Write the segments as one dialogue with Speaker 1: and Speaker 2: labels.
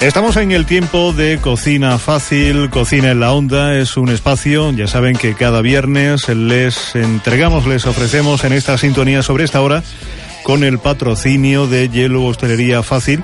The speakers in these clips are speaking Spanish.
Speaker 1: Estamos en el tiempo de Cocina Fácil, Cocina en la Onda. Es un espacio, ya saben que cada viernes les entregamos, les ofrecemos en esta sintonía sobre esta hora con el patrocinio de Hielo Hostelería Fácil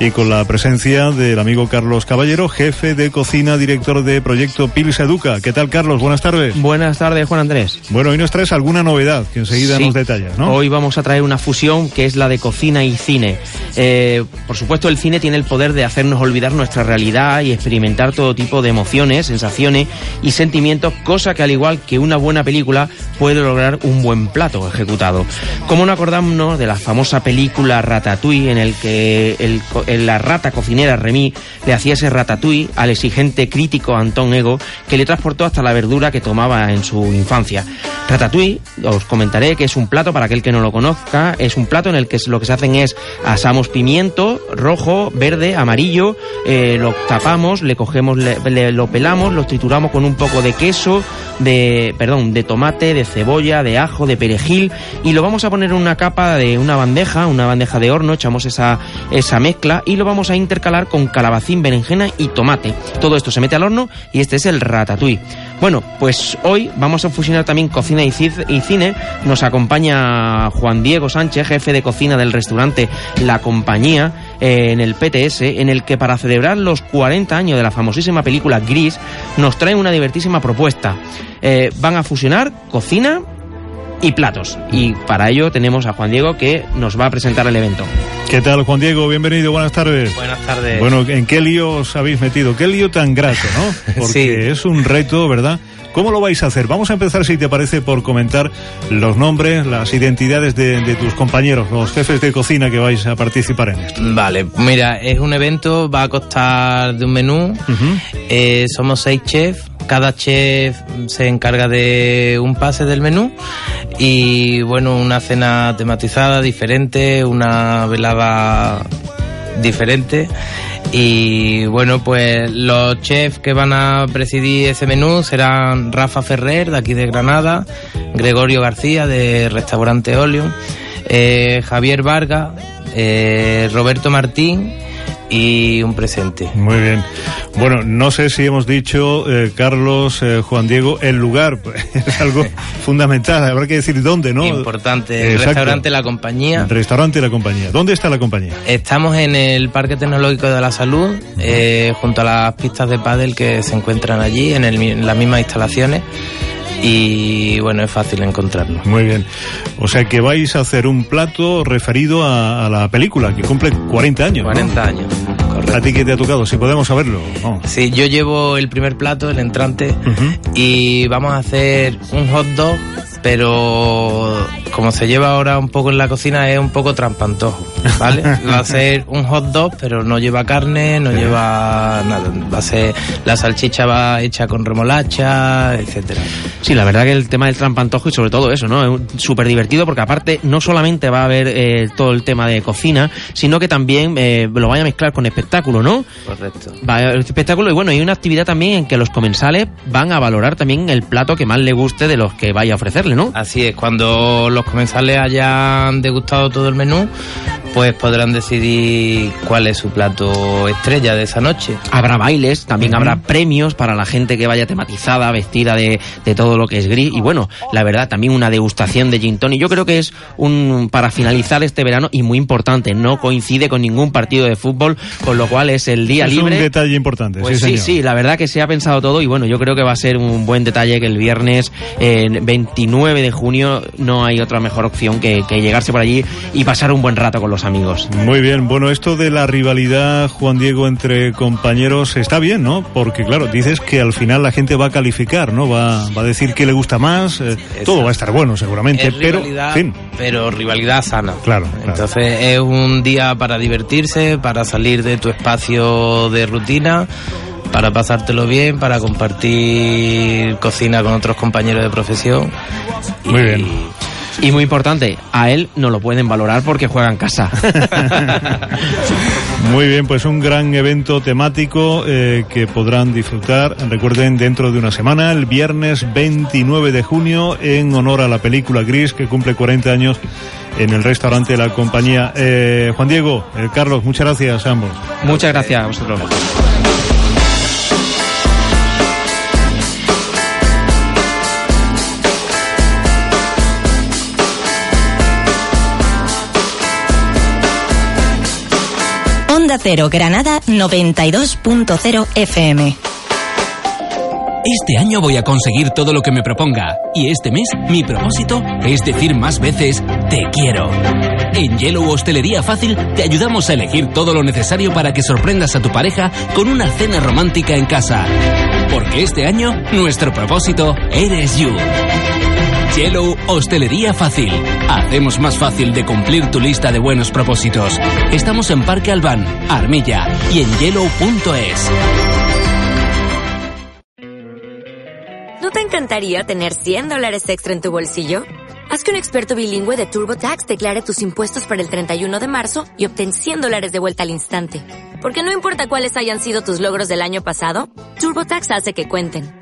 Speaker 1: y con la presencia del amigo Carlos Caballero, jefe de cocina, director de proyecto Pils Educa. ¿Qué tal, Carlos? Buenas tardes.
Speaker 2: Buenas tardes, Juan Andrés.
Speaker 1: Bueno, hoy nos traes alguna novedad que enseguida nos detallas, ¿no?
Speaker 2: Hoy vamos a traer una fusión que es la de cocina y cine. Eh, por supuesto, el cine tiene el poder de hacernos olvidar nuestra realidad y experimentar todo tipo de emociones, sensaciones y sentimientos, cosa que al igual que una buena película puede lograr un buen plato ejecutado. ¿Cómo no acordarnos de la famosa película Ratatouille en el que el, la rata cocinera Remy le hacía ese ratatouille al exigente crítico Antón Ego que le transportó hasta la verdura que tomaba en su infancia. Ratatouille, os comentaré que es un plato, para aquel que no lo conozca, es un plato en el que lo que se hacen es asamos pimiento rojo, verde, amarillo, eh, lo tapamos, le cogemos, le, lo pelamos, lo trituramos con un poco de queso, de, perdón, de tomate, de cebolla, de ajo, de perejil y lo vamos a poner en una capa de una bandeja, una bandeja de horno, echamos esa, esa mezcla y lo vamos a intercalar con calabacín, berenjena y tomate. Todo esto se mete al horno y este es el ratatouille. Bueno, pues hoy vamos a fusionar también cocina y cine. Nos acompaña Juan Diego Sánchez, jefe de cocina del restaurante La Compañía, eh, en el PTS, en el que para celebrar los 40 años de la famosísima película Gris, nos trae una divertísima propuesta. Eh, van a fusionar cocina y platos. Y para ello tenemos a Juan Diego que nos va a presentar el evento.
Speaker 1: ¿Qué tal, Juan Diego? Bienvenido, buenas tardes.
Speaker 2: Buenas tardes.
Speaker 1: Bueno, ¿en qué lío os habéis metido? ¿Qué lío tan grato, no? Porque es un reto, ¿verdad? ¿Cómo lo vais a hacer? Vamos a empezar, si te parece, por comentar los nombres, las identidades de, tus compañeros, los jefes de cocina que vais a participar en esto.
Speaker 3: Vale, mira, es un evento, va a costar de un menú. Eh, somos seis chefs, cada chef se encarga de un pase del menú y bueno, una cena tematizada diferente, una velada diferente. Y bueno, pues los chefs que van a presidir ese menú serán Rafa Ferrer, de aquí de Granada, Gregorio García, de Restaurante Olio, eh, Javier Vargas, eh, Roberto Martín y un presente.
Speaker 1: Muy bien. Bueno, no sé si hemos dicho, eh, Carlos, eh, Juan Diego, el lugar es algo fundamental. Habrá que decir dónde, ¿no?
Speaker 3: Importante. El restaurante La Compañía.
Speaker 1: El restaurante La Compañía. ¿Dónde está La Compañía?
Speaker 3: Estamos en el Parque Tecnológico de la Salud, eh, junto a las pistas de pádel que se encuentran allí, en, en las mismas instalaciones y bueno, es fácil encontrarlo.
Speaker 1: Muy bien. O sea que vais a hacer un plato referido a, la película, que cumple 40 años.
Speaker 3: 40 años.
Speaker 1: Correcto. ¿A ti qué te ha tocado? Si podemos saberlo.
Speaker 3: Sí, yo llevo el primer plato, el entrante, y vamos a hacer un hot dog pero como se lleva ahora un poco en la cocina es un poco trampantojo, ¿vale? Va a ser un hot dog, pero no lleva carne, no lleva nada. Va a ser la salchicha va hecha con remolacha, etcétera.
Speaker 2: Sí, la verdad que el tema del trampantojo y sobre todo eso, ¿no? Es súper divertido porque aparte no solamente va a haber eh, todo el tema de cocina, sino que también eh, lo vaya a mezclar con espectáculo, ¿no?
Speaker 3: Correcto.
Speaker 2: Va a haber espectáculo y bueno, hay una actividad también en que los comensales van a valorar también el plato que más le guste de los que vaya a ofrecerle.
Speaker 3: Así es, cuando los comensales hayan degustado todo el menú, pues podrán decidir cuál es su plato estrella de esa noche.
Speaker 2: Habrá bailes, también habrá premios para la gente que vaya tematizada, vestida de, todo lo que es gris. Y bueno, la verdad, también una degustación de gin tonic. Yo creo que es un para finalizar este verano y muy importante, no coincide con ningún partido de fútbol, con lo cual es el día
Speaker 1: es
Speaker 2: libre.
Speaker 1: un detalle importante.
Speaker 2: Pues
Speaker 1: sí,
Speaker 2: sí,
Speaker 1: señor.
Speaker 2: sí, la verdad que se ha pensado todo y bueno, yo creo que va a ser un buen detalle que el viernes eh, 29 de junio no hay otra mejor opción que, que llegarse por allí y pasar un buen rato con los amigos.
Speaker 1: Muy bien, bueno, esto de la rivalidad, Juan Diego, entre compañeros está bien, ¿no? Porque claro, dices que al final la gente va a calificar, ¿no? Va, va a decir qué le gusta más, eh, todo va a estar bueno seguramente,
Speaker 3: Es
Speaker 1: pero,
Speaker 3: rivalidad,
Speaker 1: fin,
Speaker 3: pero rivalidad sana.
Speaker 1: Claro, claro.
Speaker 3: Entonces es un día para divertirse, para salir de tu espacio de rutina, para pasártelo bien, para compartir cocina con otros compañeros de profesión.
Speaker 1: Muy
Speaker 3: Y-
Speaker 1: bien.
Speaker 2: Y muy importante, a él no lo pueden valorar porque juega en casa.
Speaker 1: Muy bien, pues un gran evento temático eh, que podrán disfrutar, recuerden, dentro de una semana, el viernes 29 de junio, en honor a la película Gris, que cumple 40 años en el restaurante de la compañía. Eh, Juan Diego, eh, Carlos, muchas gracias a ambos.
Speaker 2: Muchas gracias a vosotros.
Speaker 4: Onda Cero Granada 92.0 FM.
Speaker 5: Este año voy a conseguir todo lo que me proponga. Y este mes, mi propósito es decir más veces te quiero. En Yellow Hostelería Fácil te ayudamos a elegir todo lo necesario para que sorprendas a tu pareja con una cena romántica en casa. Porque este año, nuestro propósito eres you. Yellow Hostelería Fácil. Hacemos más fácil de cumplir tu lista de buenos propósitos. Estamos en Parque Albán, Armilla y en yellow.es.
Speaker 6: ¿No te encantaría tener 100 dólares extra en tu bolsillo? Haz que un experto bilingüe de TurboTax declare tus impuestos para el 31 de marzo y obtén 100 dólares de vuelta al instante. Porque no importa cuáles hayan sido tus logros del año pasado, TurboTax hace que cuenten.